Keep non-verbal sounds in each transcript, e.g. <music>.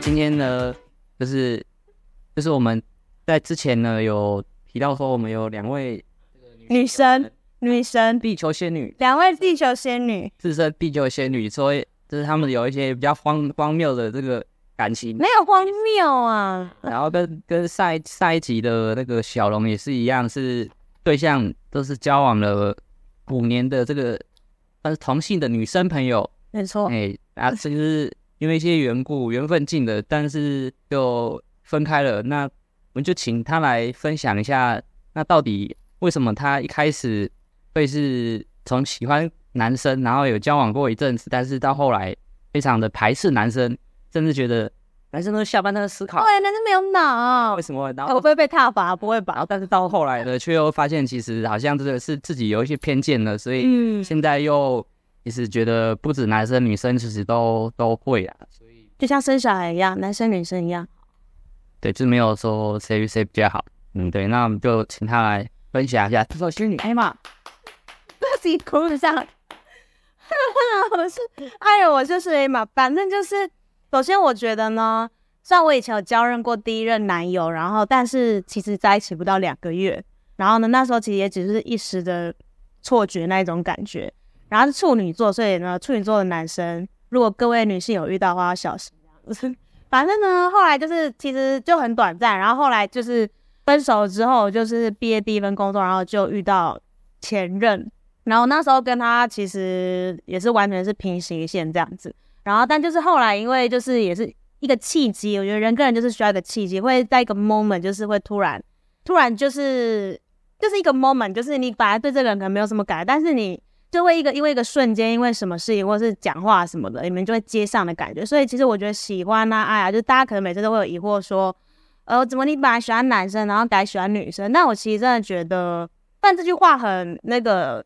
那今天呢，就是就是我们在之前呢有提到说，我们有两位女生，女生地球仙女，两位地球仙女，自称地球仙女，所以就是他们有一些比较荒荒谬的这个感情，没有荒谬啊。然后跟跟上一上一集的那个小龙也是一样，是对象都是交往了五年的这个，但是同性的女生朋友，没错，哎、欸，啊，其实。因为一些缘故，缘分尽了，但是就分开了。那我们就请他来分享一下，那到底为什么他一开始会是从喜欢男生，然后有交往过一阵子，但是到后来非常的排斥男生，甚至觉得男生都下班在思考，对，男生没有脑，为什么？然后会不会被踏伐？不会吧？但是到后来呢，却又发现其实好像真的是自己有一些偏见了，所以现在又。其实觉得不止男生女生，其实都都会啊，所以就像生小孩一样，男生女生一样，对，就没有说谁谁比较好。嗯，对，那我们就请他来分享一下。他说：“仙女艾玛，自己哭一下。<laughs> ”我是哎呦，我就是艾玛。反正就是，首先我觉得呢，虽然我以前有交任过第一任男友，然后但是其实在一起不到两个月，然后呢，那时候其实也只是一时的错觉那一种感觉。然后是处女座，所以呢，处女座的男生，如果各位女性有遇到的话，要小心这样子。反正呢，后来就是其实就很短暂。然后后来就是分手之后，就是毕业第一份工作，然后就遇到前任。然后那时候跟他其实也是完全是平行线这样子。然后但就是后来因为就是也是一个契机，我觉得人跟人就是需要一个契机，会在一个 moment 就是会突然突然就是就是一个 moment，就是你本来对这个人可能没有什么感，但是你。就会一个因为一个瞬间，因为什么事情，或是讲话什么的，你们就会接上的感觉。所以其实我觉得喜欢啊，爱啊，就大家可能每次都会有疑惑说，呃，怎么你本来喜欢男生，然后改喜欢女生？但我其实真的觉得，但这句话很那个，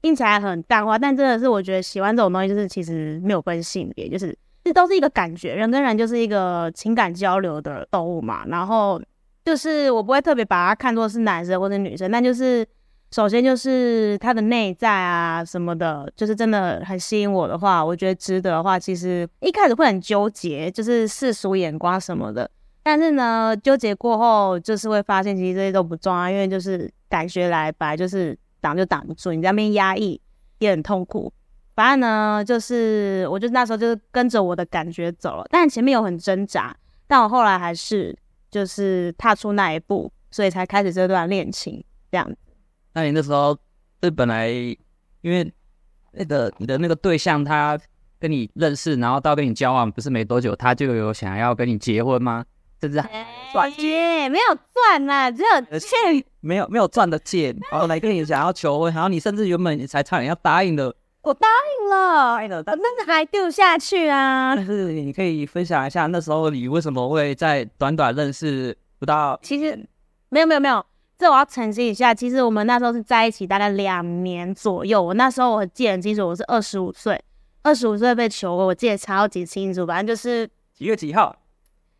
听起来很淡化，但真的是我觉得喜欢这种东西，就是其实没有分性别，就是这都是一个感觉，人跟人就是一个情感交流的动物嘛。然后就是我不会特别把它看作是男生或者女生，但就是。首先就是他的内在啊什么的，就是真的很吸引我的话，我觉得值得的话，其实一开始会很纠结，就是世俗眼光什么的。但是呢，纠结过后，就是会发现其实这些都不重要，因为就是感觉来白，就是挡就挡不住，你在那边压抑也很痛苦。反正呢，就是我就那时候就是跟着我的感觉走了，但前面有很挣扎，但我后来还是就是踏出那一步，所以才开始这段恋情这样。那你那时候，是本来因为那个你的那个对象，他跟你认识，然后到跟你交往不是没多久，他就有想要跟你结婚吗？是不是？钻戒没有钻啦，只有戒，没有没有钻的戒，然后来跟你想要求婚，然后你甚至原本你才差点要答应的，我答应了，我真的还丢下去啊。但是你可以分享一下那时候你为什么会在短短认识不到？其实没有没有没有。这我要澄清一下，其实我们那时候是在一起大概两年左右。我那时候我记得很清楚，我是二十五岁，二十五岁被求婚，我记得超级清楚。反正就是几月几号？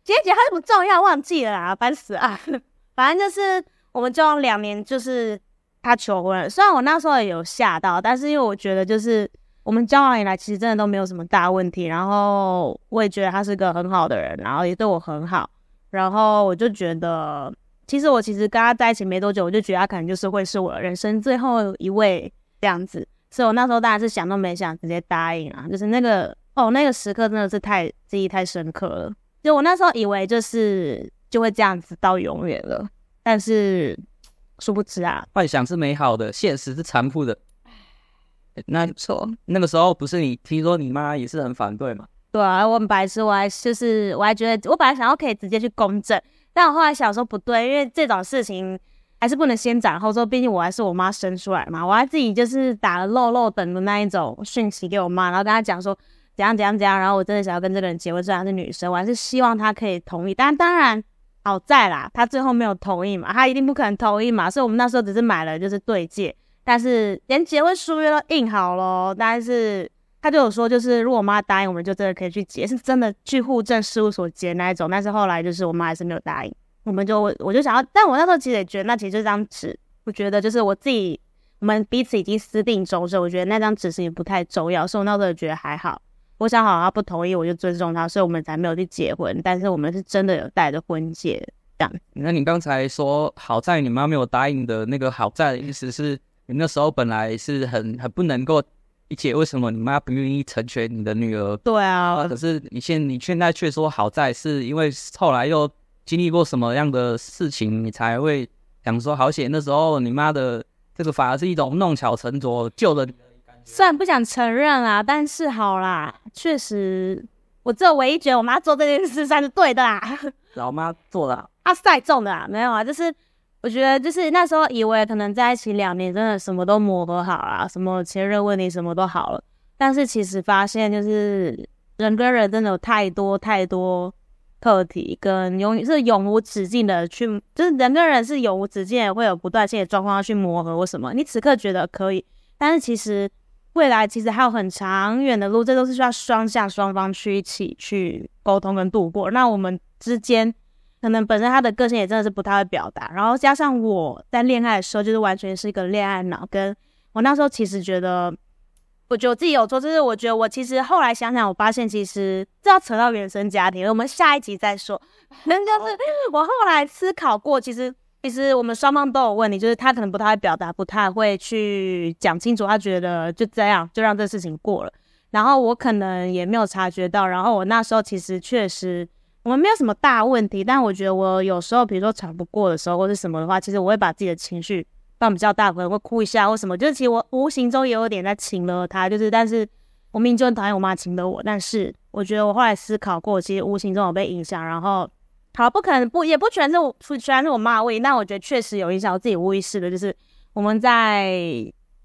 几月几号不重要，忘记了啊，烦死啊！<laughs> 反正就是我们交往两年，就是他求婚了。虽然我那时候也有吓到，但是因为我觉得就是我们交往以来，其实真的都没有什么大问题。然后我也觉得他是个很好的人，然后也对我很好。然后我就觉得。其实我其实跟他在一起没多久，我就觉得他可能就是会是我的人生最后一位这样子，所以我那时候当然是想都没想，直接答应啊。就是那个哦，那个时刻真的是太记忆太深刻了。就我那时候以为就是就会这样子到永远了，但是殊不知啊，幻想是美好的，现实是残酷的。<laughs> 那错，那个时候不是你听说你妈也是很反对吗？对啊，我很白痴，我还就是我还觉得我本来想要可以直接去公证。但我后来想说不对，因为这种事情还是不能先斩后奏，毕竟我还是我妈生出来嘛，我还自己就是打了漏漏等的那一种讯息给我妈，然后跟她讲说怎样怎样怎样，然后我真的想要跟这个人结婚，虽然是女生，我还是希望她可以同意。但当然好在啦，她最后没有同意嘛，她一定不可能同意嘛，所以我们那时候只是买了就是对戒，但是连结婚书约都印好了，但是。他就有说，就是如果我妈答应，我们就真的可以去结，是真的去户政事务所结那一种。但是后来就是我妈还是没有答应，我们就我就想要，但我那时候其实也觉得，那其实就是张纸。我觉得就是我自己，我们彼此已经私定终身，我觉得那张纸是也不太重要，所以我那时候觉得还好。我想好他不同意，我就尊重他，所以我们才没有去结婚。但是我们是真的有戴着婚戒这样。那你刚才说好在你妈没有答应的那个好在的意思是你那时候本来是很很不能够理解为什么你妈不愿意成全你的女儿。对啊，可是你现你现在却说好在是因为后来又经历过什么样的事情，你才会想说好险那时候你妈的这个反而是一种弄巧成拙救了你。虽然不想承认啦，但是好啦，确实，我只有唯一觉得我妈做这件事算是对的啦。老妈做的，啊，赛中的啦，没有啊，就是我觉得就是那时候以为可能在一起两年，真的什么都磨合好了，什么前任问题什么都好了，但是其实发现就是人跟人真的有太多太多课题，跟永是永无止境的去，就是人跟人是永无止境的会有不断性的状况要去磨合或什么。你此刻觉得可以，但是其实。未来其实还有很长远的路，这都是需要双向双方去一起去沟通跟度过。那我们之间可能本身他的个性也真的是不太会表达，然后加上我在恋爱的时候就是完全是一个恋爱脑，跟我那时候其实觉得，我觉得我自己有错，就是我觉得我其实后来想想，我发现其实这要扯到原生家庭，我们下一集再说。<laughs> 反正就是我后来思考过，其实。其实我们双方都有问题，就是他可能不太会表达，不太会去讲清楚，他觉得就这样就让这事情过了。然后我可能也没有察觉到，然后我那时候其实确实我们没有什么大问题，但我觉得我有时候比如说吵不过的时候或是什么的话，其实我会把自己的情绪放比较大，可能会哭一下或什么，就是其实我无形中也有点在请了他，就是但是我明明就很讨厌我妈请了我，但是我觉得我后来思考过，其实无形中有被影响，然后。好，不可能不，也不全是我，全是我妈的问题。那我觉得确实有影响我自己无意识的，就是我们在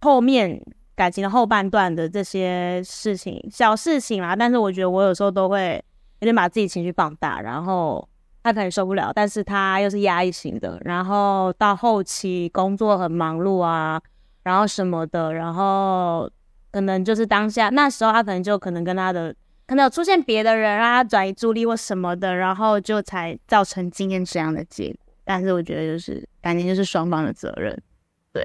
后面感情的后半段的这些事情，小事情啦。但是我觉得我有时候都会有点把自己情绪放大，然后他可能受不了，但是他又是压抑型的。然后到后期工作很忙碌啊，然后什么的，然后可能就是当下那时候他可能就可能跟他的。可能有出现别的人让他转移注意力或什么的，然后就才造成今天这样的结果。但是我觉得就是感情就是双方的责任。对，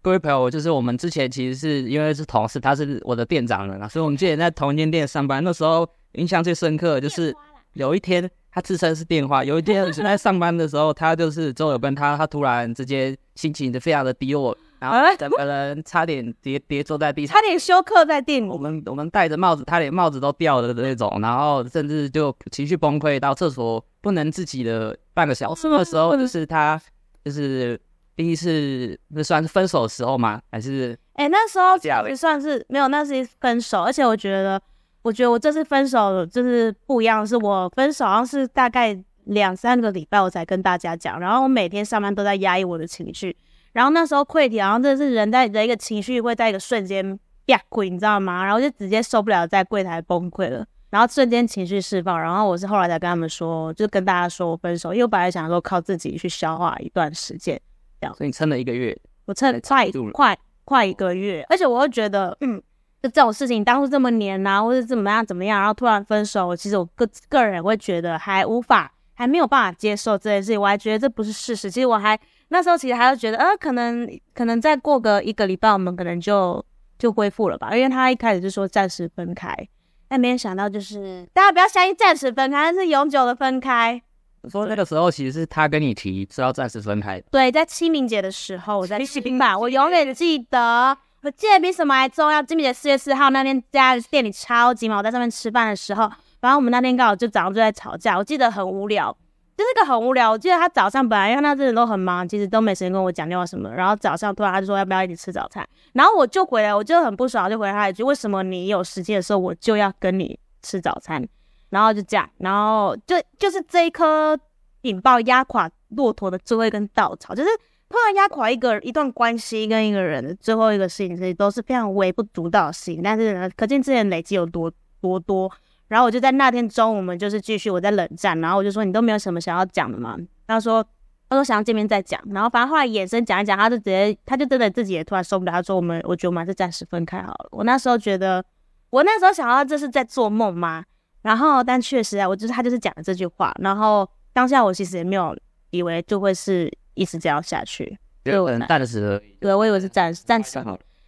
各位朋友，就是我们之前其实是因为是同事，他是我的店长了，所以我们之前在同一间店上班。那时候印象最深刻的就是有一天他自称是电话，有一天在上班的时候，他就是周友跟他，他突然之间心情就非常的低落。然后整个人差点跌跌坐在地上，差点休克在店里。我们我们戴着帽子，他连帽子都掉了的那种，然后甚至就情绪崩溃，到厕所不能自己的半个小时的时候，就是他就是第一次，那算是分手的时候吗？还是？哎、欸，那时候也算是没有，那是分手。而且我觉得，我觉得我这次分手就是不一样，是我分手好像是大概两三个礼拜我才跟大家讲，然后我每天上班都在压抑我的情绪。然后那时候溃体，然后真的是人在的一个情绪会在一个瞬间变溃，你知道吗？然后就直接受不了，在柜台崩溃了，然后瞬间情绪释放。然后我是后来才跟他们说，就跟大家说我分手，因为我本来想说靠自己去消化一段时间，这样。所以你撑了一个月，我撑了快快快一个月，而且我又觉得，嗯，就这种事情当初这么黏啊，或者怎么样怎么样，然后突然分手，其实我个个人会觉得还无法，还没有办法接受这件事情，我还觉得这不是事实。其实我还。那时候其实还是觉得，呃，可能可能再过个一个礼拜，我们可能就就恢复了吧。因为他一开始就说暂时分开，但没有想到就是大家不要相信暂时分开，那是永久的分开。说那个时候其实是他跟你提是要暂时分开。对，在清明节的时候，我在清明吧，我永远记得，我记得比什么还重要。金米姐四月四号那天，家店里超级忙，我在上面吃饭的时候，反正我们那天刚好就早上就在吵架，我记得很无聊。就是个很无聊。我记得他早上本来因为他真的都很忙，其实都没时间跟我讲电话什么。然后早上突然他就说要不要一起吃早餐，然后我就回来，我就很不爽，就回他一句：为什么你有时间的时候我就要跟你吃早餐？然后就这样，然后就就是这一颗引爆压垮骆驼的最后一根稻草，就是突然压垮一个一段关系跟一个人的最后一个事情，其实都是非常微不足道的事情，但是呢，可见之前累积有多多多。然后我就在那天中午，我们就是继续我在冷战，然后我就说，你都没有什么想要讲的吗？他说他说想要见面再讲，然后反正后来眼神讲一讲，他就直接他就真的自己也突然受不了，他说我们我觉得我们还是暂时分开好了。我那时候觉得我那时候想到这是在做梦吗？然后但确实啊，我就是他就是讲了这句话，然后当下我其实也没有以为就会是一直这样下去，对，我暂时的，对我以为是暂时暂时。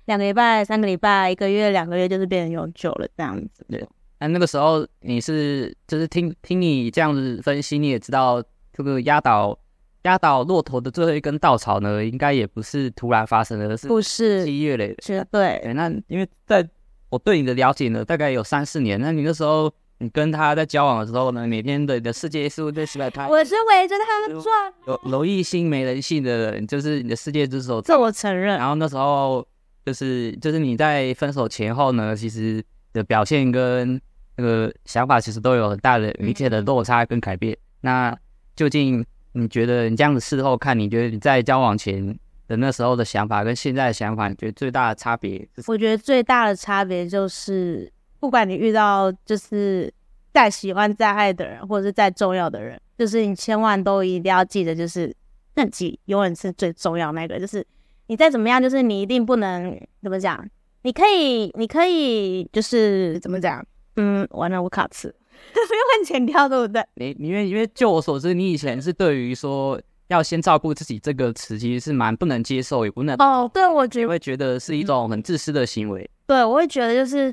两个礼拜、三个礼拜、一个月、两个月，就是变成永久了这样子。对，那那个时候你是就是听听你这样子分析，你也知道这个压倒压倒骆驼的最后一根稻草呢，应该也不是突然发生的，而是不是积月累是对，对。那因为在我对你的了解呢，大概有三四年，那你那时候。你跟他在交往的时候呢，每天的你的世界是不是对是在他？我是围着他们转，有容易心没人性的人，就是你的世界之首。这我承认。然后那时候就是就是你在分手前后呢，其实的表现跟那个想法其实都有很大的明显的落差跟改变。嗯、那究竟你觉得你这样子事后看，你觉得你在交往前的那时候的想法跟现在的想法，你觉得最大的差别？我觉得最大的差别就是。不管你遇到就是再喜欢再爱的人，或者是再重要的人，就是你千万都一定要记得，就是自己永远是最重要那个。就是你再怎么样，就是你一定不能怎么讲？你可以，你可以，就是怎么讲？嗯，完了，我卡词，<laughs> 不用剪掉，对不对？你，因为因为就我所知，你以前是对于说要先照顾自己这个词，其实是蛮不能接受，也不能哦。对，我觉得会觉得是一种很自私的行为。对，我会觉得就是。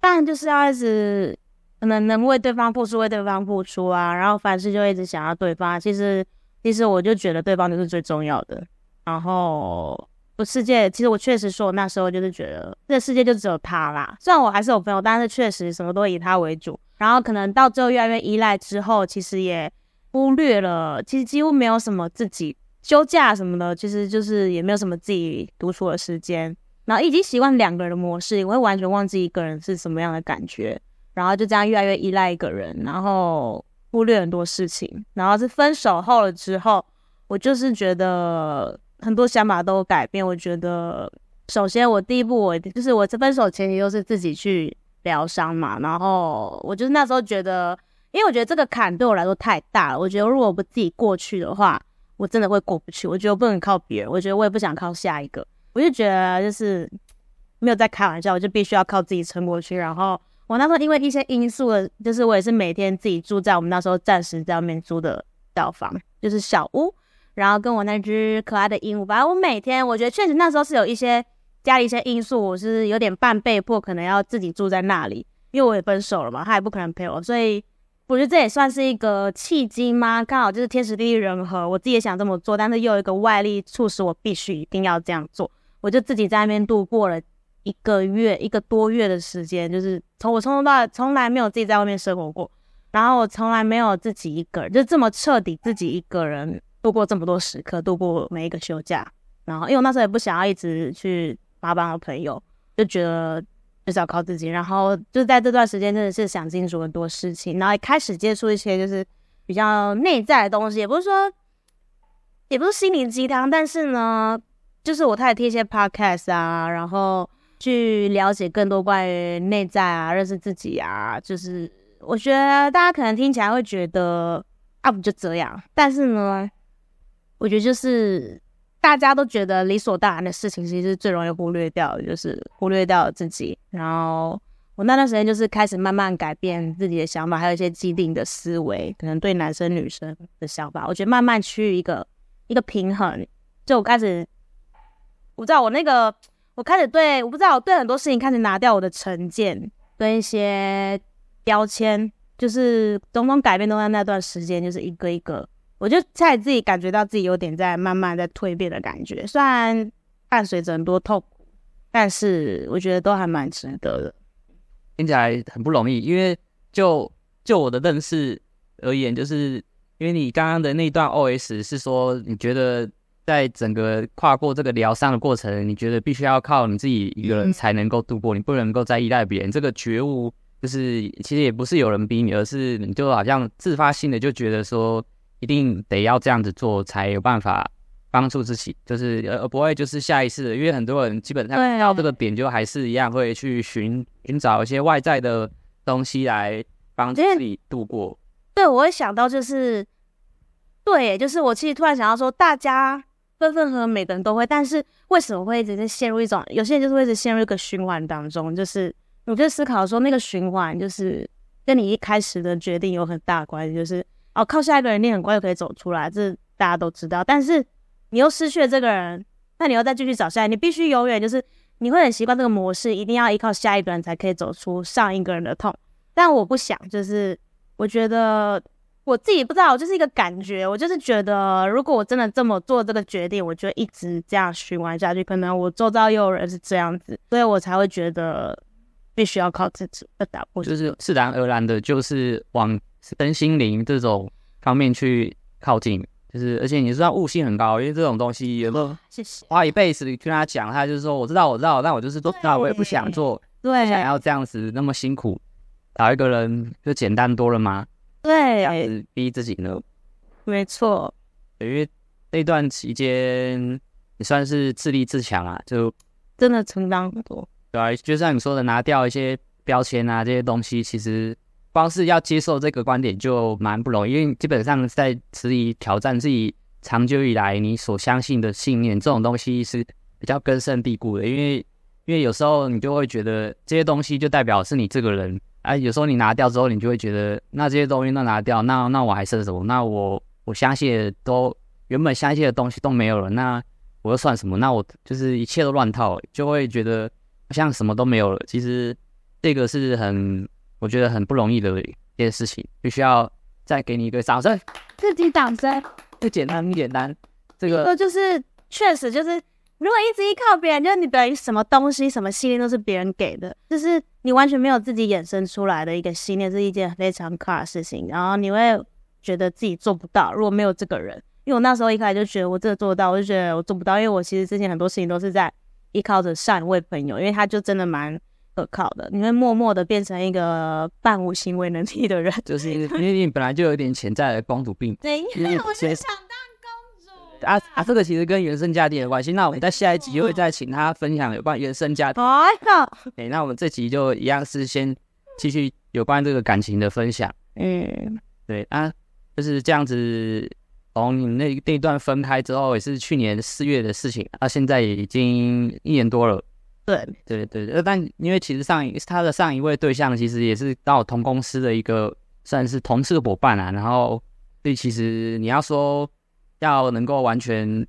但就是要一直可能能为对方付出，为对方付出啊，然后凡事就一直想要对方。其实，其实我就觉得对方就是最重要的。然后，我世界其实我确实说，我那时候就是觉得这个世界就只有他啦。虽然我还是有朋友，但是确实什么都以他为主。然后可能到最后越来越依赖之后，其实也忽略了，其实几乎没有什么自己休假什么的，其实就是也没有什么自己独处的时间。然后已经习惯两个人的模式，我会完全忘记一个人是什么样的感觉，然后就这样越来越依赖一个人，然后忽略很多事情。然后是分手后了之后，我就是觉得很多想法都改变。我觉得，首先我第一步，我就是我这分手前提就是自己去疗伤嘛。然后我就是那时候觉得，因为我觉得这个坎对我来说太大了。我觉得如果不自己过去的话，我真的会过不去。我觉得我不能靠别人，我觉得我也不想靠下一个。我就觉得就是没有在开玩笑，我就必须要靠自己撑过去。然后我那时候因为一些因素的，就是我也是每天自己住在我们那时候暂时在外面租的小房，就是小屋。然后跟我那只可爱的鹦鹉，反正我每天我觉得确实那时候是有一些家里一些因素，我是有点半被迫，可能要自己住在那里，因为我也分手了嘛，他也不可能陪我，所以我觉得这也算是一个契机吗？刚好就是天时地利人和，我自己也想这么做，但是又有一个外力促使我必须一定要这样做。我就自己在那边度过了一个月，一个多月的时间，就是从我从头到尾从来没有自己在外面生活过，然后我从来没有自己一个人，就这么彻底自己一个人度过这么多时刻，度过每一个休假。然后因为我那时候也不想要一直去麻烦我朋友，就觉得就是要靠自己。然后就在这段时间真的是想清楚很多事情，然后也开始接触一些就是比较内在的东西，也不是说也不是心灵鸡汤，但是呢。就是我开始听一些 podcast 啊，然后去了解更多关于内在啊，认识自己啊。就是我觉得大家可能听起来会觉得啊，不就这样？但是呢，我觉得就是大家都觉得理所当然的事情，其实是最容易忽略掉的，就是忽略掉自己。然后我那段时间就是开始慢慢改变自己的想法，还有一些既定的思维，可能对男生女生的想法，我觉得慢慢趋于一个一个平衡。就我开始。我知道我那个，我开始对，我不知道我对很多事情开始拿掉我的成见跟一些标签，就是种种改变都在那段时间，就是一个一个，我就开始自己感觉到自己有点在慢慢在蜕变的感觉，虽然伴随着很多痛苦，但是我觉得都还蛮值得的。听起来很不容易，因为就就我的认识而言，就是因为你刚刚的那段 OS 是说你觉得。在整个跨过这个疗伤的过程，你觉得必须要靠你自己一个人才能够度过，你不能够再依赖别人。这个觉悟就是其实也不是有人逼你，而是你就好像自发性的就觉得说一定得要这样子做才有办法帮助自己，就是而不会就是下意识的，因为很多人基本上到这个点就还是一样会去寻寻找一些外在的东西来帮助自己度过。对，我会想到就是对，就是我其实突然想到说大家。分分合合，每个人都会，但是为什么会一直在陷入一种？有些人就是会一直陷入一个循环当中，就是我就思考说，那个循环就是跟你一开始的决定有很大关系，就是哦，靠下一个人，你很快就可以走出来，这大家都知道。但是你又失去了这个人，那你又再继续找下来，你必须永远就是你会很习惯这个模式，一定要依靠下一个人才可以走出上一个人的痛。但我不想，就是我觉得我自己不知道，我就是一个感觉，我就是觉得，如果我真的这么做这个决定，我就一直这样循环下去，可能我周遭又有人是这样子，所以我才会觉得必须要靠自己的打破，就是自然而然的，就是往身心灵这种方面去靠近。就是，而且你知道悟性很高，因为这种东西有没有？谢谢。花一辈子跟他讲，他就是说我知道，我知道，但我就是做不到，我也不想做，对，想要这样子那么辛苦，找一个人就简单多了吗？对，逼自己呢？没错。因为那段期间你算是自立自强啊，就真的成长很多。对啊，就像你说的，拿掉一些标签啊，这些东西其实。光是要接受这个观点就蛮不容易，因为基本上在迟疑挑战自己长久以来你所相信的信念，这种东西是比较根深蒂固的。因为因为有时候你就会觉得这些东西就代表是你这个人啊，有时候你拿掉之后，你就会觉得那这些东西都拿掉，那那我还剩什么？那我我相信的都原本相信的东西都没有了，那我又算什么？那我就是一切都乱套，就会觉得好像什么都没有了。其实这个是很。我觉得很不容易的一件事情，必须要再给你一个掌声，自己掌声，不 <laughs> 简单，很简单。这个就是确实就是，如果一直依靠别人，就是你等于什么东西、什么信念都是别人给的，就是你完全没有自己衍生出来的一个信念，是一件非常可怕的事情。然后你会觉得自己做不到，如果没有这个人，因为我那时候一开始就觉得我真的做得到，我就觉得我做不到，因为我其实之前很多事情都是在依靠着上一位朋友，因为他就真的蛮。可靠的，你会默默的变成一个半无行为能力的人，就是因为你本来就有点潜在的公主病。对，因为我是想当公主啊啊！这个其实跟原生家庭有关系。那我们在下一集又会再请他分享有关原生家庭。哎呀，哎，那我们这集就一样是先继续有关这个感情的分享。嗯，对啊，就是这样子。从你那那一段分开之后，也是去年四月的事情，啊，现在已经一年多了。对对对，呃，但因为其实上一他的上一位对象其实也是到同公司的一个算是同事伙伴啊，然后所以其实你要说要能够完全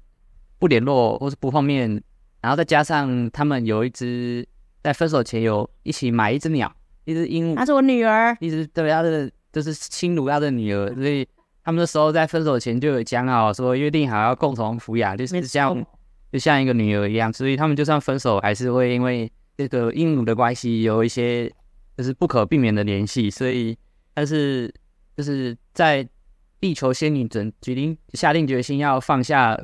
不联络或是不碰面，然后再加上他们有一只在分手前有一起买一只鸟，一只鹦鹉，她是我女儿，一直对他的就是亲如他的女儿，所以他们那时候在分手前就有讲好说约定好要共同抚养，就是这样。就像一个女儿一样，所以他们就算分手，还是会因为这个鹦鹉的关系有一些就是不可避免的联系。所以，但是就是在地球仙女准决定下定决心要放下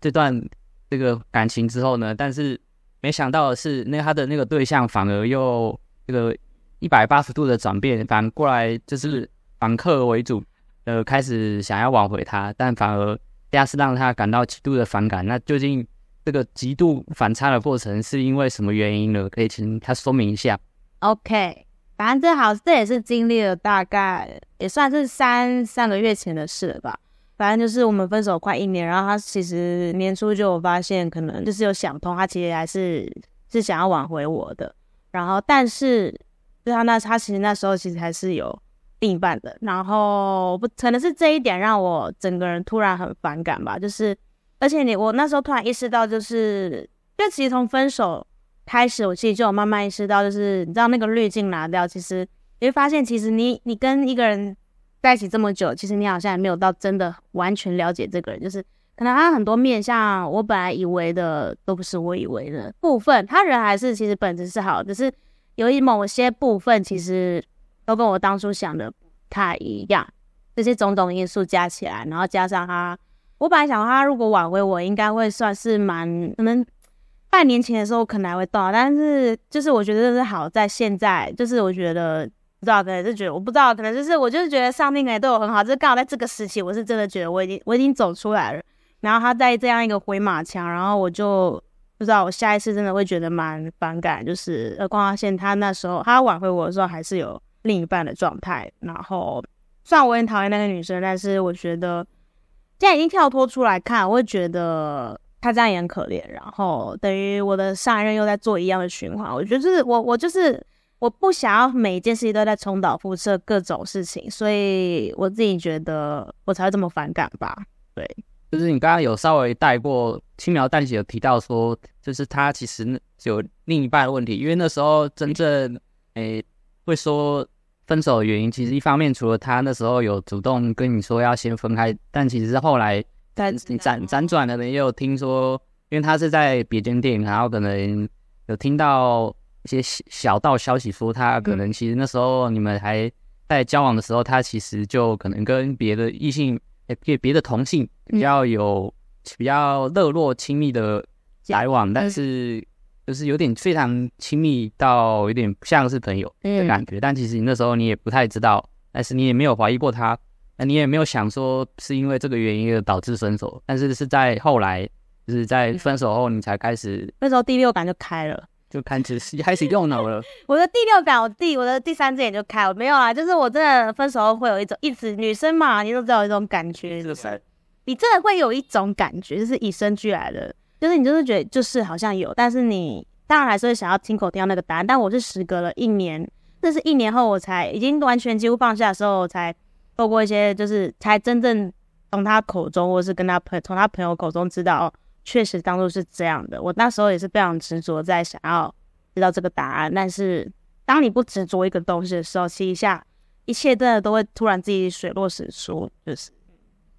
这段这个感情之后呢，但是没想到的是，那他的那个对象反而又这个一百八十度的转变，反过来就是反客为主，呃，开始想要挽回他，但反而这样是让他感到极度的反感。那究竟？这个极度反差的过程是因为什么原因呢？可以请他说明一下。OK，反正这好，这也是经历了大概也算是三三个月前的事了吧。反正就是我们分手快一年，然后他其实年初就有发现，可能就是有想通，他其实还是是想要挽回我的。然后，但是就他那他其实那时候其实还是有另一半的。然后不可能是这一点让我整个人突然很反感吧，就是。而且你，我那时候突然意识到，就是，就其实从分手开始，我其实就有慢慢意识到，就是你知道那个滤镜拿掉，其实你会发现，其实你你跟一个人在一起这么久，其实你好像也没有到真的完全了解这个人，就是可能他很多面向，我本来以为的都不是我以为的部分，他人还是其实本质是好，只是有一某些部分其实都跟我当初想的不太一样，这些种种因素加起来，然后加上他。我本来想他如果挽回我，应该会算是蛮可能半年前的时候可能还会动，但是就是我觉得这是好在现在，就是我觉得不知道可能是觉得我不知道，可能就是我就是觉得上帝可能对我很好，就是刚好在这个时期，我是真的觉得我已经我已经走出来了。然后他在这样一个回马枪，然后我就不知道我下一次真的会觉得蛮反感，就是呃，光华线他那时候他挽回我的时候还是有另一半的状态。然后虽然我很讨厌那个女生，但是我觉得。现在已经跳脱出来看，我会觉得他这样也很可怜。然后等于我的上一任又在做一样的循环。我觉得就是我，我就是我不想要每一件事情都在重蹈覆辙，各种事情，所以我自己觉得我才会这么反感吧。对，就是你刚刚有稍微带过，轻描淡写有提到说，就是他其实有另一半的问题，因为那时候真正诶、欸、会说分手的原因，其实一方面除了他那时候有主动跟你说要先分开，但其实是后来在辗辗转的人也有听说，因为他是在别间店，然后可能有听到一些小道消息说，他可能其实那时候你们还在交往的时候，他其实就可能跟别的异性。也别别的同性比较有比较热络亲密的来往，但是就是有点非常亲密到有点像是朋友的感觉。但其实你那时候你也不太知道，但是你也没有怀疑过他，那你也没有想说是因为这个原因而导致分手。但是是在后来，就是在分手后你才开始，那时候第六感就开了。就开始 <laughs> 开始用脑了。<laughs> 我的第六感，我第我的第三只眼就开了。没有啊，就是我真的分手后会有一种一直女生嘛，你都知道有一种感觉，是？你真的会有一种感觉，就是与生俱来的，就是你就是觉得就是好像有，但是你当然还是会想要亲口听到那个答案。但我是时隔了一年，这是一年后我才已经完全几乎放下的时候，我才透过一些就是才真正从他口中，或是跟他朋从他朋友口中知道。确实当初是这样的，我那时候也是非常执着在想要知道这个答案。但是当你不执着一个东西的时候，其实一下一切真的都会突然自己水落石出。就是，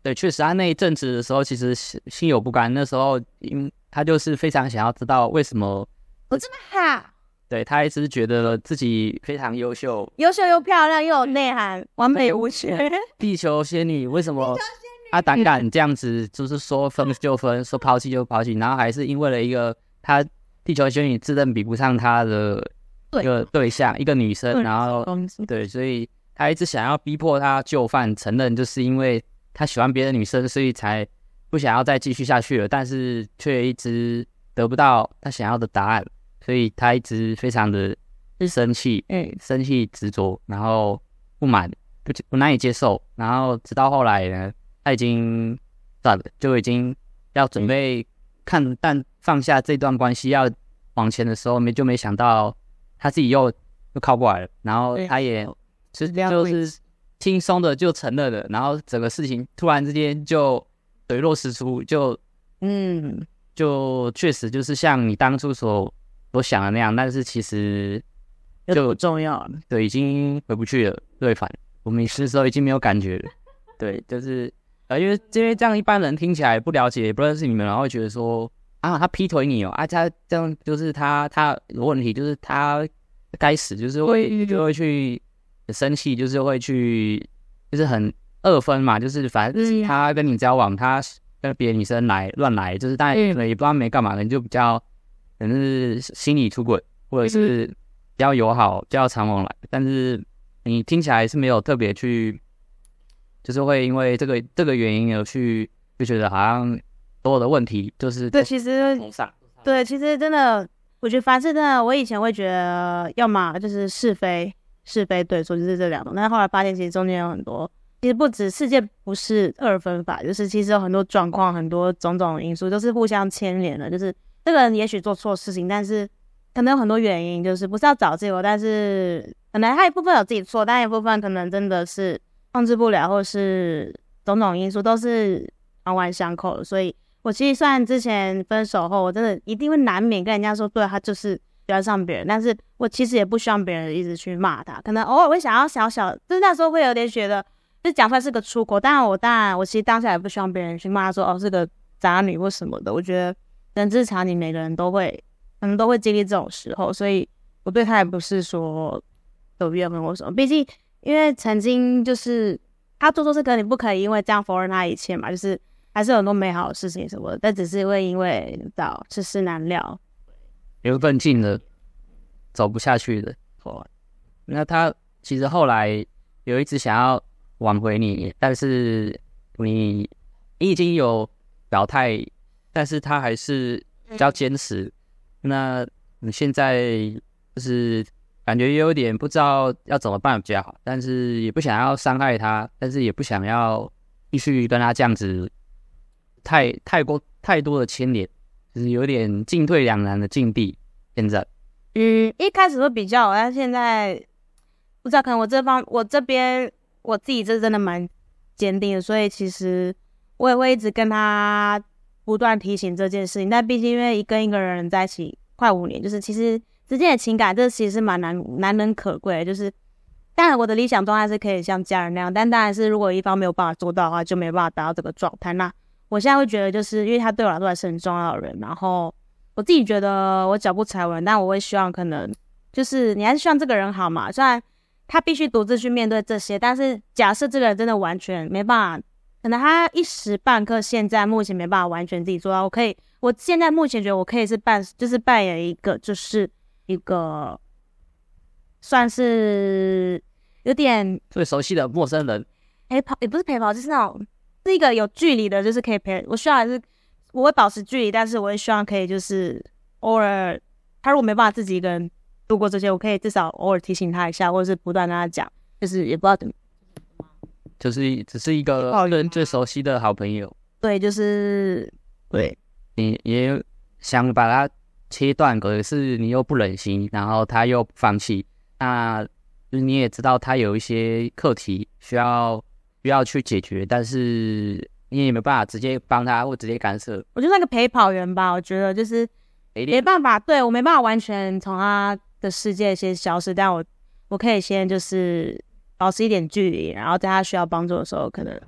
对，确实他那一阵子的时候，其实心心有不甘。那时候，因他就是非常想要知道为什么我这么好。对，他一直觉得自己非常优秀，优秀又漂亮又有内涵，完美无缺。<laughs> 地球仙女为什么？他胆敢这样子，就是说分就分，说抛弃就抛弃，然后还是因为了一个他地球仙女自认比不上他的一个对象，一个女生，然后对，所以他一直想要逼迫他就范，承认就是因为他喜欢别的女生，所以才不想要再继续下去了，但是却一直得不到他想要的答案，所以他一直非常的生气，嗯，生气执着，然后不满，不不难以接受，然后直到后来呢。他已经算了，就已经要准备看淡放下这段关系，要往前的时候，没就没想到他自己又又靠过来了，然后他也其实就是轻松的就承认了，然后整个事情突然之间就水落石出，就嗯，就确实就是像你当初所所想的那样，但是其实就不重要了，对，已经回不去了，对，反我们是时候已经没有感觉了，<laughs> 对，就是。呃，因为因为这样一般人听起来不了解，也不认识你们，然后会觉得说啊，他劈腿你哦，啊，他这样就是他他有问题，就是他该死，就是会就会去生气，就是会去就是很二分嘛，就是反正他跟你交往，他跟别的女生来乱来，就是但也不知道没干嘛，你就比较可能是心理出轨，或者是比较友好，比较常往来，但是你听起来是没有特别去。就是会因为这个这个原因而去就觉得好像所有的问题就是对，其实对，其实真的，我觉得凡事真的，我以前会觉得要么就是是非是非对错，就是这两种，但是后来发现其实中间有很多，其实不止世界不是二分法，就是其实有很多状况，很多种种因素都是互相牵连的，就是这个人也许做错事情，但是可能有很多原因，就是不是要找借口，但是可能他一部分有自己错，但一部分可能真的是。控制不了，或是种种因素都是环环相扣的，所以我其实算之前分手后，我真的一定会难免跟人家说，对，他就是喜欢上别人，但是我其实也不希望别人一直去骂他，可能偶尔会想要小小，就是那时候会有点觉得，就讲出来是个出口，当然我当然我其实当下也不希望别人去骂说，哦，是个渣女或什么的，我觉得人之常情，每个人都会可能都会经历这种时候，所以我对他也不是说有怨恨或什么，毕竟。因为曾经就是他做错事，可你不可以因为这样否认他一切嘛，就是还是有很多美好的事情什么的，但只是会因为到世事难料，缘分尽了，走不下去的。哦，那他其实后来有一直想要挽回你，但是你你已经有表态，但是他还是比较坚持。那你现在就是。感觉有点不知道要怎么办比较好，但是也不想要伤害他，但是也不想要继续跟他这样子太太过太多的牵连，就是有点进退两难的境地。现在，嗯，一开始会比较，但现在不知道，可能我这方我这边我自己这真的蛮坚定的，所以其实我也会一直跟他不断提醒这件事情。但毕竟因为跟一个人在一起快五年，就是其实之间的情感，这其实是蛮难难能可贵的。就是当然我的理想状态是可以像家人那样，但当然是如果一方没有办法做到的话，就没办法达到这个状态。那我现在会觉得，就是因为他对我来说还是很重要的人，然后我自己觉得我脚步踩稳，但我会希望可能就是你还是希望这个人好嘛，虽然。他必须独自去面对这些，但是假设这个人真的完全没办法，可能他一时半刻现在目前没办法完全自己做到。我可以，我现在目前觉得我可以是扮，就是扮演一个，就是一个算是有点最熟悉的陌生人，陪跑也不是陪跑，就是那种是一个有距离的，就是可以陪。我需要还是我会保持距离，但是我也希望可以就是偶尔，他如果没办法自己一个人。度过这些，我可以至少偶尔提醒他一下，或者是不断跟他讲，就是也不知道怎么，就是只是一个人最熟悉的好朋友。对，就是对，你也想把他切断，可是你又不忍心，然后他又不放弃，那就是你也知道他有一些课题需要需要去解决，但是你也没办法直接帮他或直接干涉。我就那个陪跑员吧，我觉得就是没办法，对，我没办法完全从他。的世界先消失，但我我可以先就是保持一点距离，然后在他需要帮助的时候，可能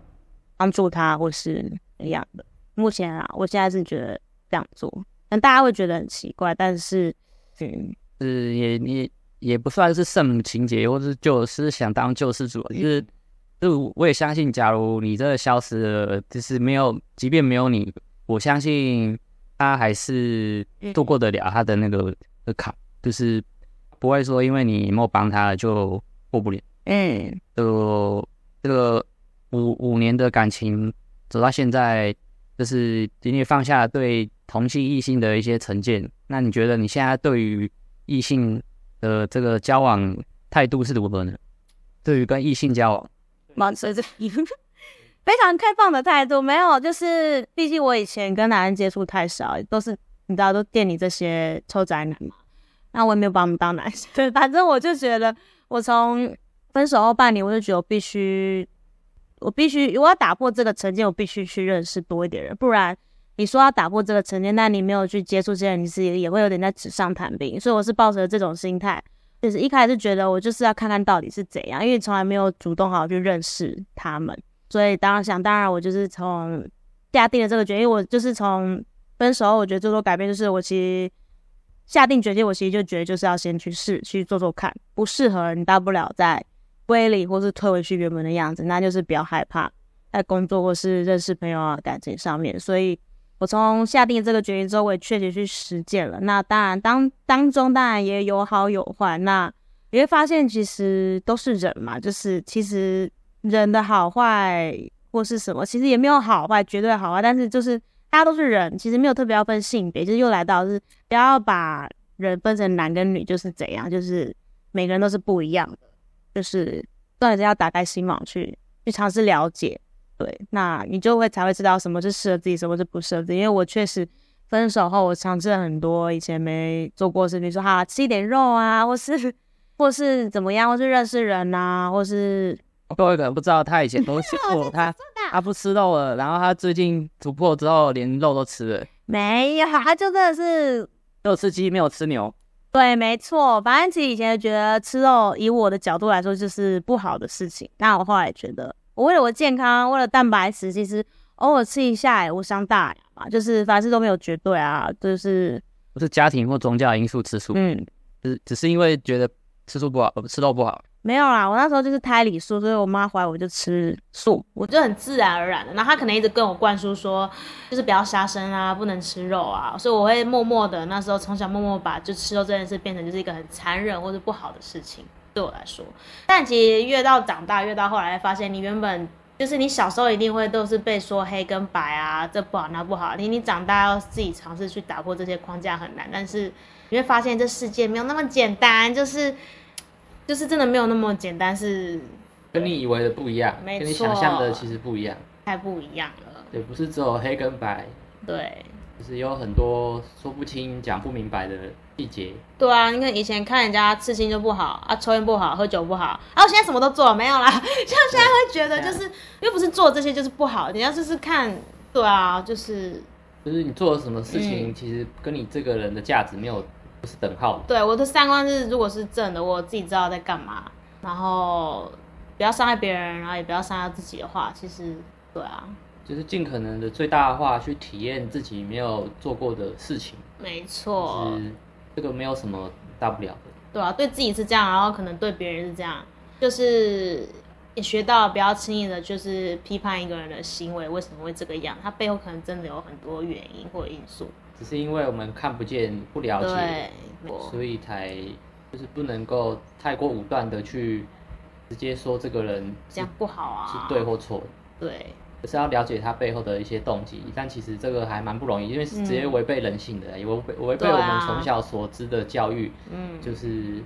帮助他或是一样的。目前啊，我现在是觉得这样做，但大家会觉得很奇怪，但是嗯，是也也也不算是圣母情节，或是救是想当救世主，就是就我也相信，假如你真的消失了，就是没有，即便没有你，我相信他还是度过得了他的那个的坎，就是。不会说，因为你没有帮他就过不了。嗯，就这个五五年的感情走到现在，就是你放下对同性异性的一些成见。那你觉得你现在对于异性的这个交往态度是如何呢？对于跟异性交往，蛮随着，<laughs> 非常开放的态度。没有，就是毕竟我以前跟男人接触太少，都是你知道，都店里这些臭宅男嘛。那我也没有把他们当男生，对，<laughs> 反正我就觉得，我从分手后半年，我就觉得我必须，我必须，我要打破这个成见，我必须去认识多一点人，不然你说要打破这个成见，但你没有去接触这些人，你是也也会有点在纸上谈兵。所以我是抱着这种心态，就是一开始觉得我就是要看看到底是怎样，因为从来没有主动好好去认识他们，所以当然想当然我就是从下定了这个决定，我就是从分手后，我觉得最多改变就是我其实。下定决心，我其实就觉得就是要先去试去做做看，不适合你大不了再归零或是退回去原本的样子，那就是不要害怕在工作或是认识朋友啊感情上面。所以我从下定这个决心之后，我也确实去实践了。那当然当当中当然也有好有坏，那你会发现其实都是人嘛，就是其实人的好坏或是什么，其实也没有好坏绝对好坏，但是就是。大家都是人，其实没有特别要分性别，就是又来到是不要把人分成男跟女，就是怎样，就是每个人都是不一样的，就是重点是要打开心网去去尝试了解，对，那你就会才会知道什么是适合自己，什么是不适合自己。因为我确实分手后，我尝试了很多以前没做过的事情，说哈吃一点肉啊，或是或是怎么样，或是认识人啊，或是。各位可能不知道，他以前都吃 <laughs> 过，他他不吃肉了，然后他最近突破之后，连肉都吃了。没有，他就真的是只有吃鸡，没有吃牛。对，没错。反正其实以前觉得吃肉，以我的角度来说，就是不好的事情。但我后来觉得，我为了我健康，为了蛋白质，其实偶尔吃一下也无伤大雅嘛。就是凡事都没有绝对啊，就是不是家庭或宗教因素吃素，嗯，只只是因为觉得吃素不好，吃肉不好。没有啦，我那时候就是胎里素，所以我妈怀我就吃素，我就很自然而然的。然后她可能一直跟我灌输说，就是不要杀生啊，不能吃肉啊，所以我会默默的那时候从小默默把就吃肉这件事变成就是一个很残忍或者不好的事情对我来说。但其实越到长大，越到后来发现，你原本就是你小时候一定会都是被说黑跟白啊，这不好那不好。你你长大要自己尝试去打破这些框架很难，但是你会发现这世界没有那么简单，就是。就是真的没有那么简单，是跟你以为的不一样，跟你想象的其实不一样，太不一样了。对，不是只有黑跟白。对，就是有很多说不清、讲不明白的细节。对啊，你看以前看人家刺青就不好啊，抽烟不好，喝酒不好，啊，我现在什么都做了，没有啦。<laughs> 像现在会觉得就是又不是做这些就是不好，你要就是看，对啊，就是就是你做了什么事情，嗯、其实跟你这个人的价值没有不是等号的。对，我的三观是，如果是正的，我自己知道在干嘛，然后不要伤害别人，然后也不要伤害自己的话，其实对啊。就是尽可能的最大化去体验自己没有做过的事情。没错，就是这个没有什么大不了的。对啊，对自己是这样，然后可能对别人是这样，就是也学到不要轻易的，就是批判一个人的行为为什么会这个样，他背后可能真的有很多原因或因素。只是因为我们看不见、不了解，所以才就是不能够太过武断的去直接说这个人这样不好啊，是对或错。对。可是要了解他背后的一些动机，但其实这个还蛮不容易，因为是直接违背人性的，嗯、也违背违背我们从小所知的教育。嗯，就是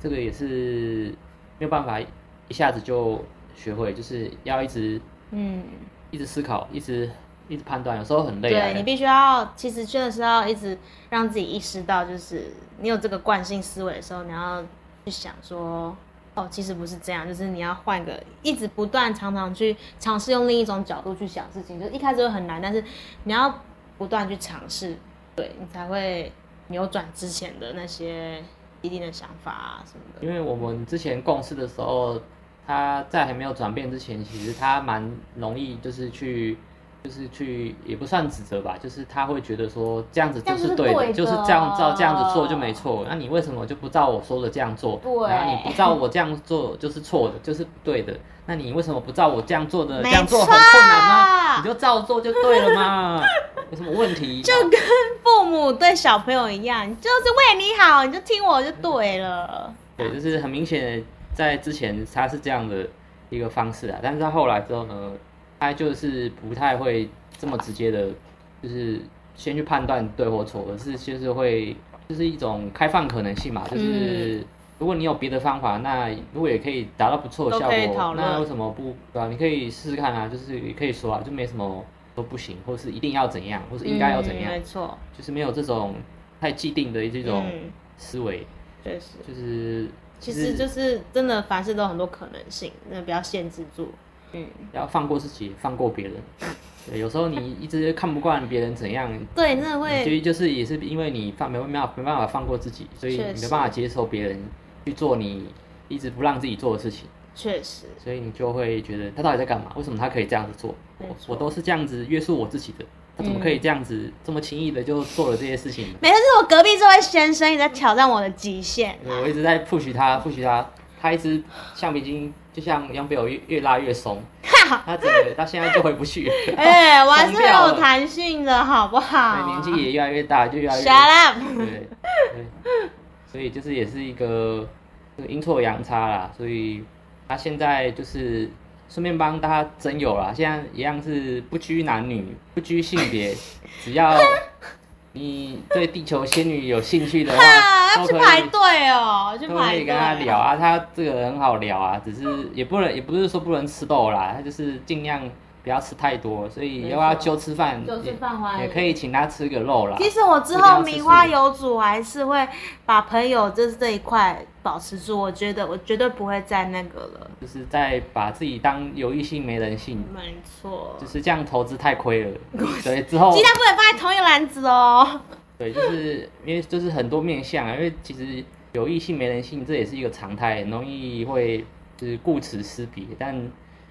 这个也是没有办法一下子就学会，就是要一直嗯一直思考，一直一直判断，有时候很累。对，你必须要，其实真的是要一直让自己意识到，就是你有这个惯性思维的时候，你要去想说。哦，其实不是这样，就是你要换个，一直不断、常常去尝试用另一种角度去想事情，就一开始会很难，但是你要不断去尝试，对你才会扭转之前的那些一定的想法啊什么的。因为我们之前共事的时候，他在还没有转变之前，其实他蛮容易就是去。就是去也不算指责吧，就是他会觉得说这样子就是对的，就是这样照这样子做就没错。那你为什么就不照我说的这样做？对，然后你不照我这样做就是错的，就是不对的。那你为什么不照我这样做的？这样做很困难吗？你就照做就对了嘛，<laughs> 有什么问题？就跟父母对小朋友一样，就是为你好，你就听我就对了。对，就是很明显的，在之前他是这样的一个方式啊，但是他后来之后呢？他就是不太会这么直接的，就是先去判断对或错，而是就是会就是一种开放可能性嘛。就是如果你有别的方法，那如果也可以达到不错的效果，那为什么不对吧？你可以试试看啊，就是也可以说啊，就没什么都不行，或是一定要怎样，或是应该要怎样，没错，就是没有这种太既定的这种思维，确实，就是其实就是真的凡事都很多可能性，那不要限制住。嗯，要放过自己，放过别人。<laughs> 对，有时候你一直看不惯别人怎样，对，那会，就就是也是因为你放没没办法没办法放过自己，所以你没办法接受别人去做你一直不让自己做的事情。确实，所以你就会觉得他到底在干嘛？为什么他可以这样子做？我我都是这样子约束我自己的，他怎么可以这样子、嗯、这么轻易的就做了这些事情？没事，是我隔壁这位先生也在挑战我的极限。我一直在 push 他，push 他，他一支橡皮筋。就像杨被我越越拉越松，他整个他现在就回不去。<laughs> 哎、欸，我还是有弹性的，好不好？年纪也越来越大，就越来越。Shut up！对对，所以就是也是一个阴错阳差啦。所以他现在就是顺便帮大家征友啦。现在一样是不拘男女，不拘性别，只要。<laughs> 你对地球仙女有兴趣的话，要去排队哦，就可以跟他聊啊。他这个很好聊啊，只是也不能，也不是说不能吃豆啦，他就是尽量不要吃太多。所以要不要就吃饭，就吃饭也可以请他吃个肉啦。其实我之后名花有主，还是会把朋友就是这一块保持住。我觉得我绝对不会再那个了，就是在把自己当有异性没人性。没错，就是这样投资太亏了。<laughs> 对，之后鸡蛋不能放在同一个篮子哦。<laughs> 对，就是因为就是很多面相啊，因为其实有异性没人性，这也是一个常态，很容易会就是顾此失彼。但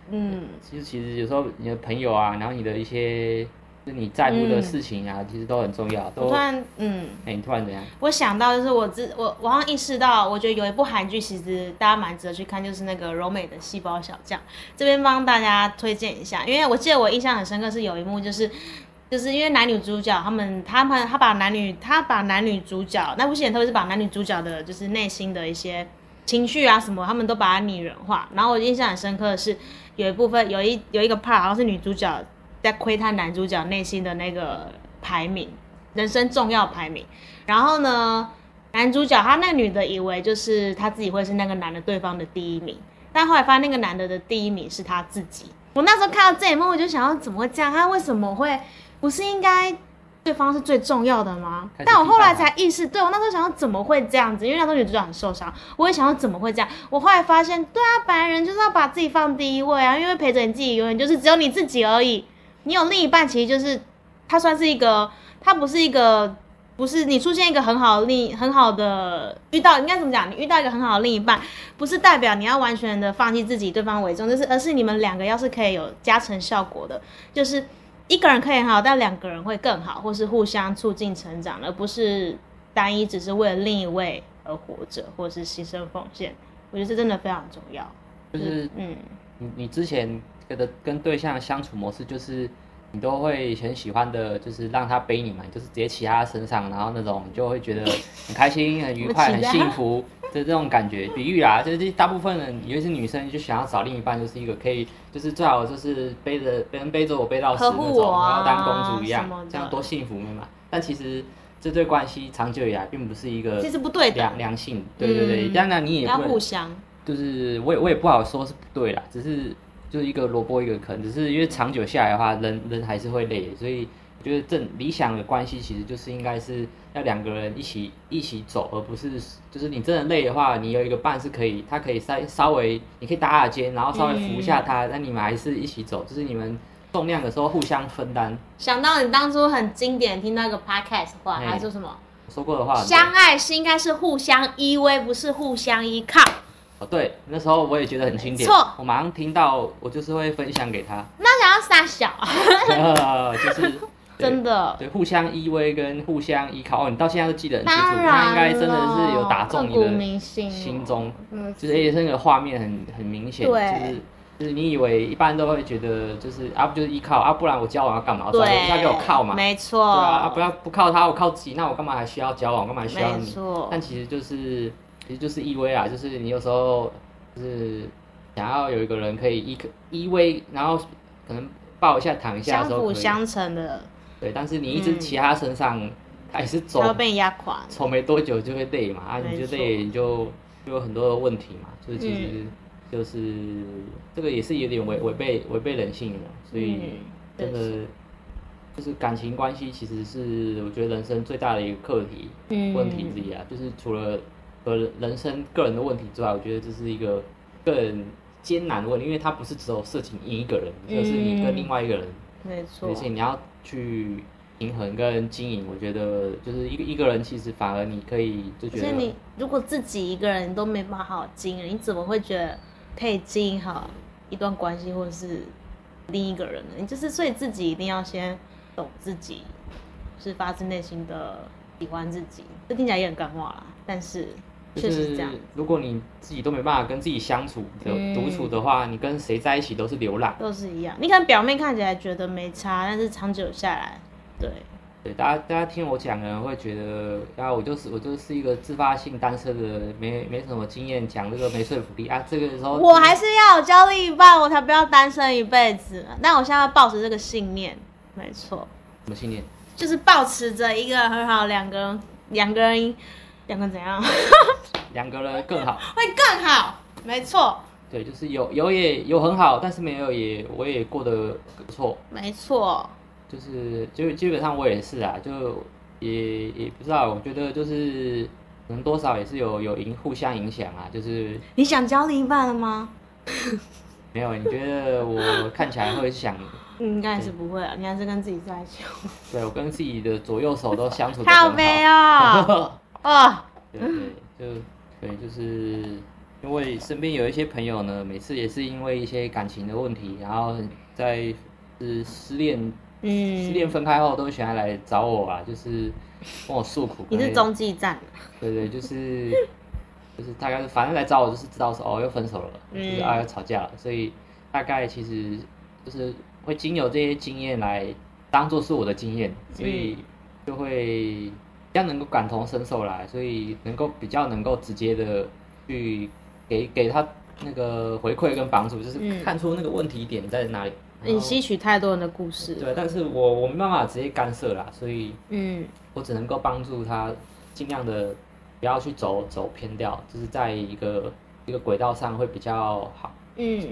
嗯，其实其实有时候你的朋友啊，然后你的一些就是你在乎的事情啊，嗯、其实都很重要。都突然嗯，哎、欸，你突然怎样？我想到就是我自我我好像意识到，我觉得有一部韩剧，其实大家蛮值得去看，就是那个柔美的细胞小将。这边帮大家推荐一下，因为我记得我印象很深刻，是有一幕就是。就是因为男女主角他们，他们他把男女他把男女主角那部戏，特别是把男女主角的，就是内心的一些情绪啊什么，他们都把它拟人化。然后我印象很深刻的是，有一部分有一有一个 part，好像是女主角在窥探男主角内心的那个排名，人生重要排名。然后呢，男主角他那个女的以为就是他自己会是那个男的对方的第一名，但后来发现那个男的的第一名是他自己。我那时候看到这一幕，我就想要怎么会这样？他为什么会？不是应该对方是最重要的吗？但我后来才意识，对我那时候想要怎么会这样子？因为那时候女主角很受伤，我也想要怎么会这样？我后来发现，对啊，本来人就是要把自己放第一位啊，因为陪着你自己永远就是只有你自己而已。你有另一半，其实就是他算是一个，他不是一个，不是你出现一个很好的另很好的遇到，应该怎么讲？你遇到一个很好的另一半，不是代表你要完全的放弃自己，对方为重，就是而是你们两个要是可以有加成效果的，就是。一个人可以很好，但两个人会更好，或是互相促进成长，而不是单一只是为了另一位而活着，或是牺牲奉献。我觉得这真的非常重要。就是，嗯，你你之前跟的跟对象相处模式，就是你都会很喜欢的，就是让他背你嘛，就是直接骑他身上，然后那种你就会觉得很开心、很愉快、很幸福。的这种感觉，比喻啊，就是大部分人，尤其是女生，就想要找另一半，就是一个可以，就是最好就是背着别人背着我背到死那种，啊、然后当公主一样，这样多幸福嘛。但其实这对关系长久以来并不是一个良，其实不对良良性，对对对。当然你也不要互相，就是我也我也不好说是不对啦，只是就是一个萝卜一个坑，只是因为长久下来的话，人人还是会累，所以。我觉得正理想的关系其实就是应该是要两个人一起一起走，而不是就是你真的累的话，你有一个伴是可以，他可以稍稍微你可以搭下肩，然后稍微扶一下他，那、嗯、你们还是一起走，就是你们重量的时候互相分担。想到你当初很经典听到一个 podcast 话，他说什么？说过的话，相爱是应该是互相依偎，不是互相依靠。哦，对，那时候我也觉得很经典，错，我马上听到，我就是会分享给他。那想要撒小，<laughs> 呃，就是。<laughs> 真的，对，互相依偎跟互相依靠哦，你到现在都记得很清楚，他应该真的是有打中你的心中，嗯、就是也是那个画面很很明显，对就是就是你以为一般都会觉得就是啊不就是依靠啊，不然我交往要干嘛？对，要给我靠嘛，没错，对啊，啊不要不靠他，我靠自己，那我干嘛还需要交往？干嘛还需要你？错但其实就是其实就是依偎啊，就是你有时候就是想要有一个人可以依依偎，然后可能抱一下躺一下的时候，相辅相成的。对，但是你一直骑他身上，他也、是走，要被压垮，走没多久就会累嘛，啊，你就累，你就就有很多的问题嘛，所以其实就是、嗯、这个也是有点违违背违背人性的，所以真的、嗯、就是感情关系其实是我觉得人生最大的一个课题、嗯、问题之一啊，就是除了和人生个人的问题之外，我觉得这是一个更艰难的问题，因为它不是只有涉及你一个人，而、嗯、是你跟另外一个人。没错，而且你要去平衡跟经营，我觉得就是一个一个人，其实反而你可以就觉得，你如果自己一个人都没办法好好经营，你怎么会觉得可以经营好一段关系，或者是另一个人呢？你就是所以自己一定要先懂自己，是发自内心的喜欢自己。这听起来也很干话啦，但是。确实是这样。如果你自己都没办法跟自己相处、的独处的话，嗯、你跟谁在一起都是流浪，都是一样。你看表面看起来觉得没差，但是长久下来，对对，大家大家听我讲的人会觉得，啊，我就是我就是一个自发性单身的人，没没什么经验，讲这个没说服力啊。这个时候我还是要有交另一半，我才不要单身一辈子。但我现在要抱持这个信念，没错。什么信念？就是保持着一个很好两个人两个人。两个怎样？<laughs> 两个人更好，会更好，没错。对，就是有有也有很好，但是没有也我也过得不错，没错。就是就基本上我也是啊，就也也不知道，我觉得就是可能多少也是有有影互相影响啊。就是你想交另一半了吗？<laughs> 没有，你觉得我看起来会想？<laughs> 应该是不会啊，对你还是跟自己在一起。对，我跟自己的左右手都相处得好。好美哦。啊，对对，就对，就是因为身边有一些朋友呢，每次也是因为一些感情的问题，然后在是失恋，嗯，失恋分开后都喜欢来找我啊，就是跟我诉苦。你是中继站。对对，就是 <laughs> 就是大概反正来找我就是知道说哦又分手了，就是啊要吵架了，所以大概其实就是会经由这些经验来当做是我的经验，所以就会。比较能够感同身受来，所以能够比较能够直接的去给给他那个回馈跟帮助，就是看出那个问题点在哪里。你吸取太多人的故事。对，但是我我没办法直接干涉啦，所以嗯，我只能够帮助他尽量的不要去走走偏掉，就是在一个一个轨道上会比较好。嗯，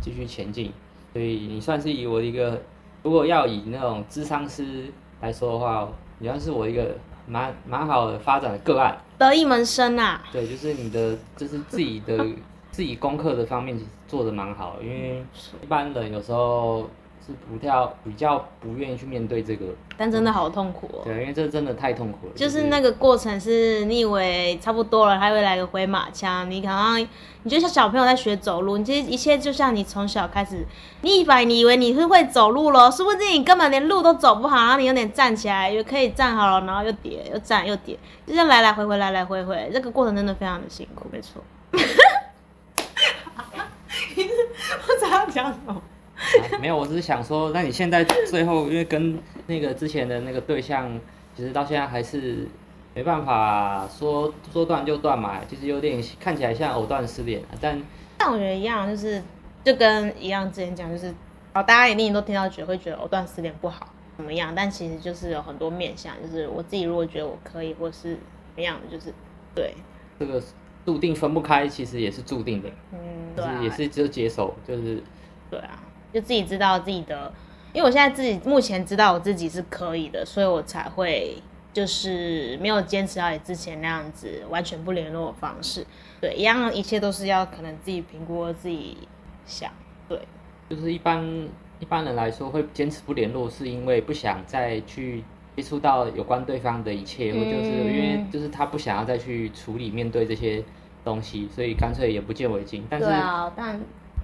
继续前进。所以你算是以我的一个，如果要以那种咨商师。来说的话，你要是我一个蛮蛮好的发展的个案，得意门生啊。对，就是你的，就是自己的 <laughs> 自己功课的方面做的蛮好，因为一般人有时候。是比较比较不愿意去面对这个，但真的好痛苦哦。对，因为这真的太痛苦了。就是那个过程，是你以为差不多了，他会来个回马枪。你好像你就像小朋友在学走路，你其实一切就像你从小开始，你以为你以为你是会走路了，殊不知你根本连路都走不好，然后你有点站起来，又可以站好了，然后又跌，又站又跌，就这样来来回回，来来回回，这个过程真的非常的辛苦，没错。<laughs> <laughs> 我想要讲什么？啊、没有，我只是想说，那你现在最后，因为跟那个之前的那个对象，其实到现在还是没办法说说断就断嘛，其实有点看起来像藕断丝连，但但我觉得一样，就是就跟一样之前讲，就是哦，大家一定都听到觉得会觉得藕断丝连不好怎么样，但其实就是有很多面向，就是我自己如果觉得我可以，或是怎么样的，就是对这个注定分不开，其实也是注定的，嗯，对、啊，也是就接受，就是对啊。就自己知道自己的，因为我现在自己目前知道我自己是可以的，所以我才会就是没有坚持到你之前那样子完全不联络的方式。对，一样一切都是要可能自己评估自己想。对，就是一般一般人来说会坚持不联络，是因为不想再去接触到有关对方的一切，或、嗯、就是因为就是他不想要再去处理面对这些东西，所以干脆也不见为净。但是，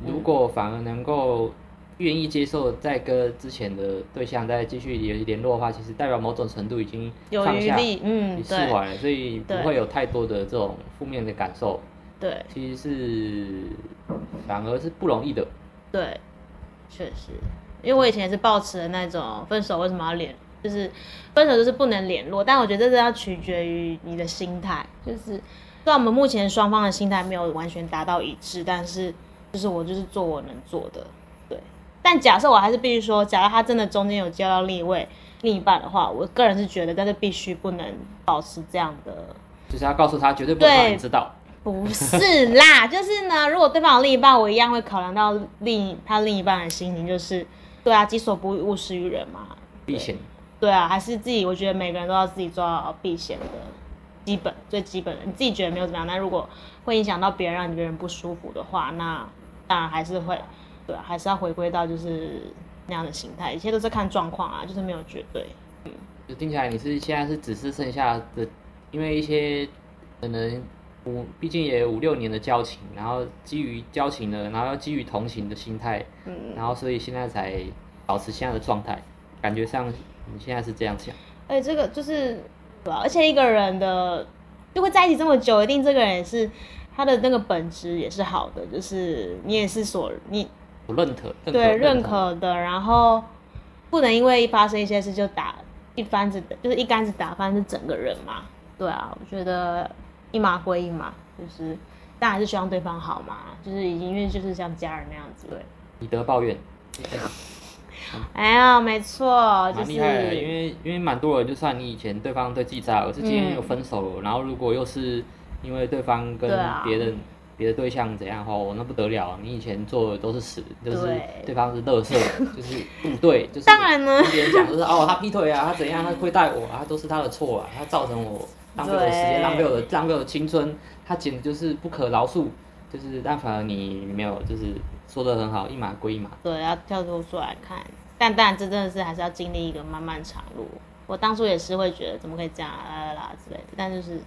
如果反而能够。愿意接受再跟之前的对象再继续有联络的话，其实代表某种程度已经放下，嗯，释怀了，所以不会有太多的这种负面的感受。对，其实是反而是不容易的。对，确实，因为我以前也是抱持的那种分手为什么要联，就是分手就是不能联络，但我觉得这是要取决于你的心态，就是虽然我们目前双方的心态没有完全达到一致，但是就是我就是做我能做的。但假设我还是必须说，假如他真的中间有交到另一位另一半的话，我个人是觉得，但是必须不能保持这样的，就是要告诉他绝对不能让你知道。不是啦，就是呢，如果对方有另一半，我一样会考量到另他另一半的心情，就是对啊，己所不欲，勿施于人嘛，避嫌。对啊，还是自己，我觉得每个人都要自己做到避嫌的基本最基本的，你自己觉得没有怎么样，但如果会影响到别人，让别人不舒服的话，那当然还是会。对，还是要回归到就是那样的心态，一切都是看状况啊，就是没有绝对。嗯，就听起来你是现在是只是剩下的，因为一些可能五，毕竟也有五六年的交情，然后基于交情的，然后要基于同情的心态，嗯，然后所以现在才保持现在的状态，感觉上你现在是这样想。哎，这个就是对吧？而且一个人的就会在一起这么久，一定这个人也是他的那个本质也是好的，就是你也是所你。不认可，认可对认可的，然后不能因为发生一些事就打一竿子，就是一竿子打翻是整个人嘛。对啊，我觉得一码归一码，就是但还是希望对方好嘛，就是已经因为就是像家人那样子。对，以德报怨。<laughs> 哎呀，没错，就是害的，因为因为蛮多人，就算你以前对方对自己再好，可是今天又分手了，嗯，然后如果又是因为对方跟别人。别的对象怎样哦，那不得了！你以前做的都是屎，就是对方是乐色，<laughs> 就是不对，就是当然呢，别人讲就是哦，他劈腿啊，他怎样，他亏待我啊，都是他的错啊，他造成我浪费我的时间，浪费我的浪费我的青春，他简直就是不可饶恕。就是但反而你没有，就是说的很好，一码归一码。对，要跳脱出来看，但当然这真的是还是要经历一个漫漫长路。我当初也是会觉得怎么可以这样啦啦啦之类的，但就是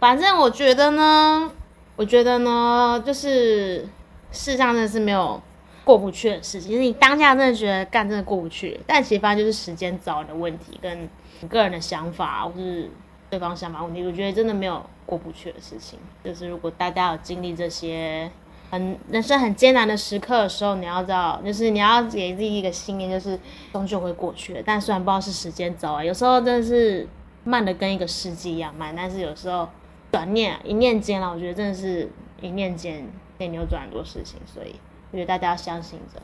反正我觉得呢。我觉得呢，就是世上真的是没有过不去的事情。你当下真的觉得干真的过不去，但其实反正就是时间早的问题，跟你个人的想法或是对方想法问题。我觉得真的没有过不去的事情。就是如果大家有经历这些很人生很艰难的时刻的时候，你要知道，就是你要给自己一个信念，就是终究会过去的。但虽然不知道是时间早晚，有时候真的是慢的跟一个世纪一样慢，但是有时候。转念一念间了，我觉得真的是一念间可以扭转很多事情，所以我觉得大家要相信着。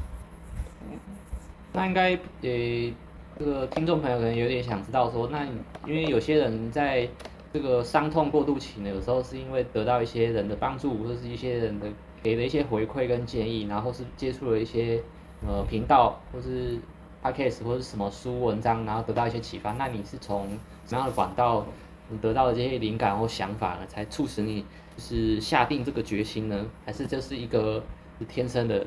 嗯，那应该呃，这个听众朋友可能有点想知道说，那因为有些人在这个伤痛过渡期呢，有时候是因为得到一些人的帮助，或者是一些人的给了一些回馈跟建议，然后是接触了一些呃频道或是 podcast 或者什么书文章，然后得到一些启发？那你是从什么样的管道你得到的这些灵感或想法呢？才促使你就是下定这个决心呢？还是这是一个是天生的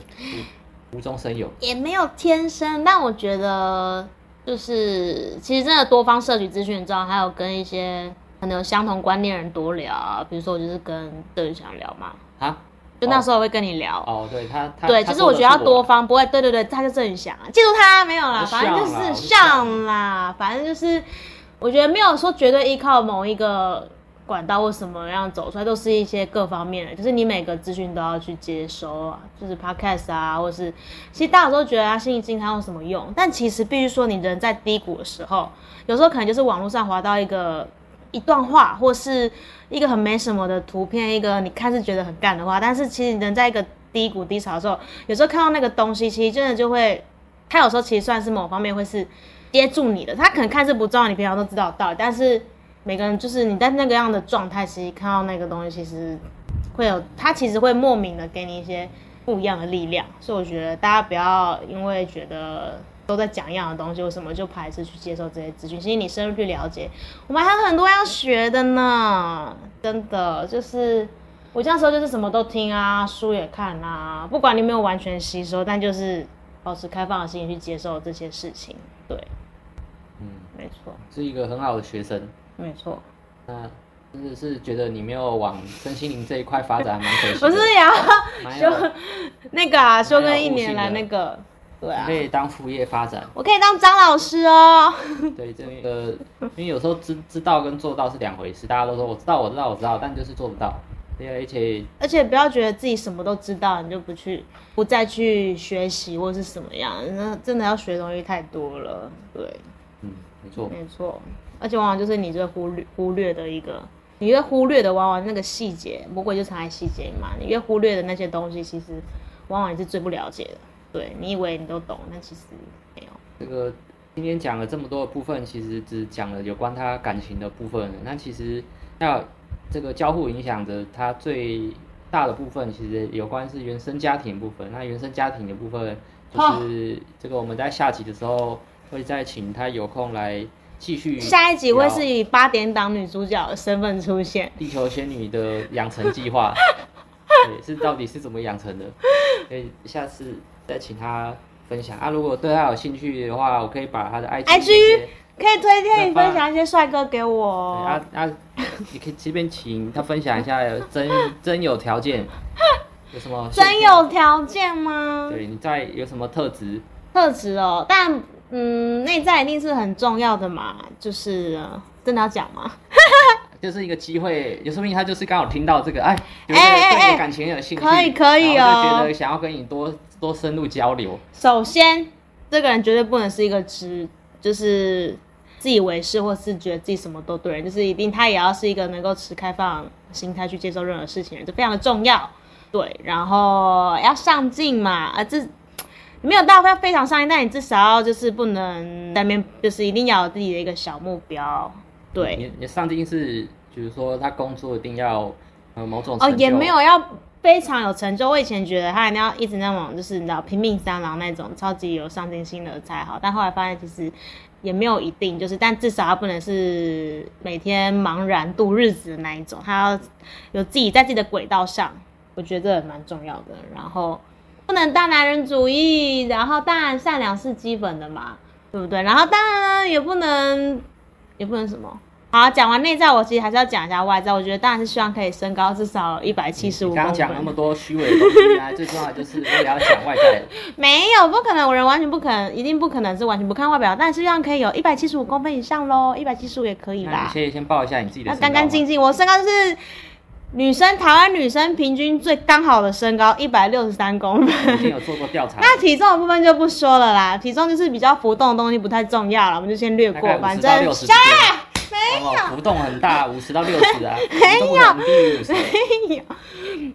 无无中生有？也没有天生，但我觉得就是其实真的多方摄取资讯之后，还有跟一些可能有相同观念的人多聊，比如说我就是跟邓翔聊嘛，啊。就那时候我会跟你聊哦，对他，他对，就是我觉得要多方，不会，对对对，他就正想啊，记住他没有啦，反正就是像啦，反正就是我觉得没有说绝对依靠某一个管道或什么样走出来，都是一些各方面的，就是你每个资讯都要去接收啊，就是 podcast 啊，或是其实大家都觉得他心灵鸡汤有什么用，但其实必须说你人在低谷的时候，有时候可能就是网络上滑到一个。一段话，或是一个很没什么的图片，一个你看是觉得很干的话，但是其实人在一个低谷低潮的时候，有时候看到那个东西，其实真的就会，它有时候其实算是某方面会是接住你的。他可能看似不重要，你平常都知道道理，但是每个人就是你在那个样的状态，其实看到那个东西，其实会有，他其实会莫名的给你一些不一样的力量。所以我觉得大家不要因为觉得。都在讲一样的东西，为什么就排斥去接受这些资讯？其实你深入去了解，我们还有很多要学的呢。真的，就是我这样说，就是什么都听啊，书也看啊，不管你没有完全吸收，但就是保持开放的心去接受这些事情。对，没错，是一个很好的学生。没错，那真的是觉得你没有往身心灵这一块发展，蛮可惜。<laughs> 不是呀，修那个啊，修跟一年来那个。对啊，可以当副业发展。我可以当张老师哦。<laughs> 对，这个，因为有时候知知道跟做到是两回事。大家都说我知道，我知道，我知道，但就是做不到。对，而且而且不要觉得自己什么都知道，你就不去，不再去学习或是什么样，那真的要学的东西太多了。对，嗯，没错，没错。而且往往就是你最忽略忽略的一个，你越忽略的往往那个细节，魔鬼就藏在细节嘛。你越忽略的那些东西，其实往往你是最不了解的。对，你以为你都懂，那其实没有。这个今天讲了这么多的部分，其实只讲了有关他感情的部分。那其实那这个交互影响着他最大的部分，其实有关是原生家庭的部分。那原生家庭的部分，就是这个我们在下集的时候会再请他有空来继续。下一集会是以八点档女主角的身份出现，地球仙女的养成计划。<laughs> 对，是到底是怎么养成的？可以下次。再请他分享啊！如果对他有兴趣的话，我可以把他的 IG, IG 可以推荐你分享一些帅哥给我。啊啊！你可以这边请他分享一下真真有条件有什么？真有条件吗？对，你在有什么特质？特质哦，但嗯，内在一定是很重要的嘛。就是真的要讲吗？<laughs> 就是一个机会，有说明他就是刚好听到这个，哎，觉得对你的感情有兴趣，可以可以哦，就觉得想要跟你多多深入交流。首先，这个人绝对不能是一个只，就是自以为是，或是觉得自己什么都对，就是一定他也要是一个能够持开放心态去接受任何事情的人，这非常的重要。对，然后要上进嘛，啊，这没有到要非常上进，但你至少要就是不能在面，就是一定要有自己的一个小目标。对，你你上进是，比如说他工作一定要呃某种成就哦，也没有要非常有成就。我以前觉得他一定要一直那种就是你知道拼命三郎那种超级有上进心的才好，但后来发现其实也没有一定，就是但至少他不能是每天茫然度日子的那一种，他要有自己在自己的轨道上，我觉得这蛮重要的。然后不能大男人主义，然后当然善良是基本的嘛，对不对？然后当然呢也不能。也不能什么好，讲完内在，我其实还是要讲一下外在。我觉得当然是希望可以身高至少一百七十五。刚刚讲那么多虚伪的东西，啊最重要的就是为了要讲外在。<laughs> 没有，不可能，我人完全不可能，一定不可能是完全不看外表。但是希望可以有一百七十五公分以上喽，一百七十五也可以啦。你先先报一下你自己的身干干净净，我身高就是女生台湾女生平均最刚好的身高一百六十三公分。已经有做过调查。<laughs> 那体重的部分就不说了啦，体重就是比较浮动的东西不太重要了，我们就先略过。反正。<laughs> 没有浮动很大，五十到六十啊，<laughs> 没有，没有，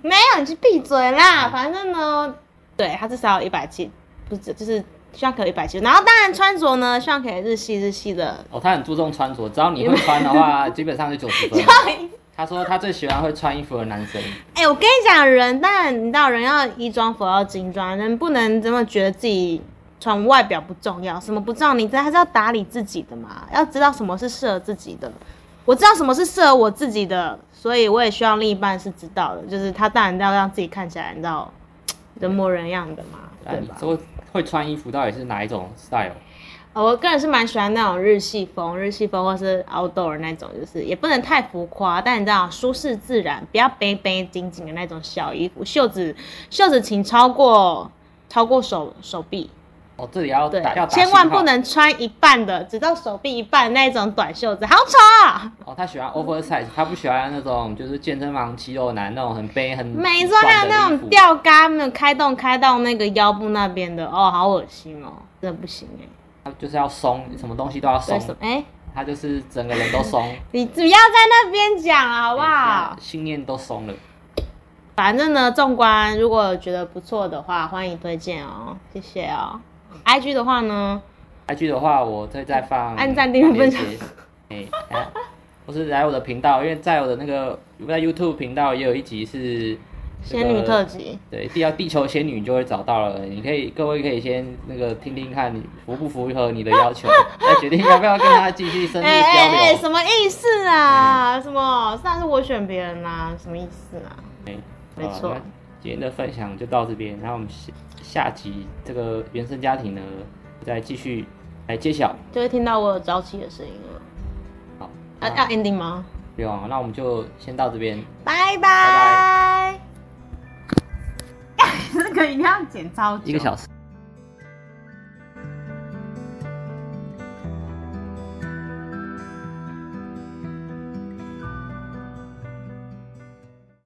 没有，你去闭嘴啦！反正呢，对他至少有一百七，不是，就是希望可以一百七。然后当然穿着呢，希望可以日系日系的。哦，他很注重穿着，只要你会穿的话，基本上是九十分。他说他最喜欢会穿衣服的男生。哎、欸，我跟你讲，人当然你知道，人要衣装服要精装，人不能这么觉得自己穿外表不重要，什么不重要，你这还是要打理自己的嘛，要知道什么是适合自己的。我知道什么是适合我自己的，所以我也希望另一半是知道的，就是他当然要让自己看起来，你知道人模人样的嘛，对吧？说会穿衣服到底是哪一种 style？我个人是蛮喜欢那种日系风，日系风或是 outdoor 那种，就是也不能太浮夸，但你知道舒适自然，不要背背紧紧的那种小衣服，袖子袖子请超过超过手手臂。哦，这里要对要千万不能穿一半的，只到手臂一半那种短袖子，好丑啊！哦，他喜欢 oversize，他不喜欢那种就是健身房肌肉男那种很背很。没错，还有那种吊嘎，没有开洞开到那个腰部那边的，哦，好恶心哦，真的不行哎。他就是要松，什么东西都要松。哎，他就是整个人都松。<laughs> 你不要在那边讲好不好？信念都松了。反正呢，纵观如果觉得不错的话，欢迎推荐哦，谢谢哦。I G 的话呢？I G 的话，我会再放按赞、订阅、分享。<laughs> 哎，或是来我的频道，因为在我的那个在 YouTube 频道也有一集是仙女特辑。对，地要地球仙女就会找到了。你可以，各位可以先那个听听看，你符不符合你的要求，<laughs> 再决定要不要跟他继续深入交流。哎哎，什么意思啊？什么？上次我选别人啊？什么意思啊？哎，没错。今天的分享就到这边，然后我们。下下集这个原生家庭呢，再继续来揭晓，就会听到我有朝气的声音了。好，要要 ending 吗？不用，那我们就先到这边，拜拜。<laughs> 这个一定要剪超久，一个小时。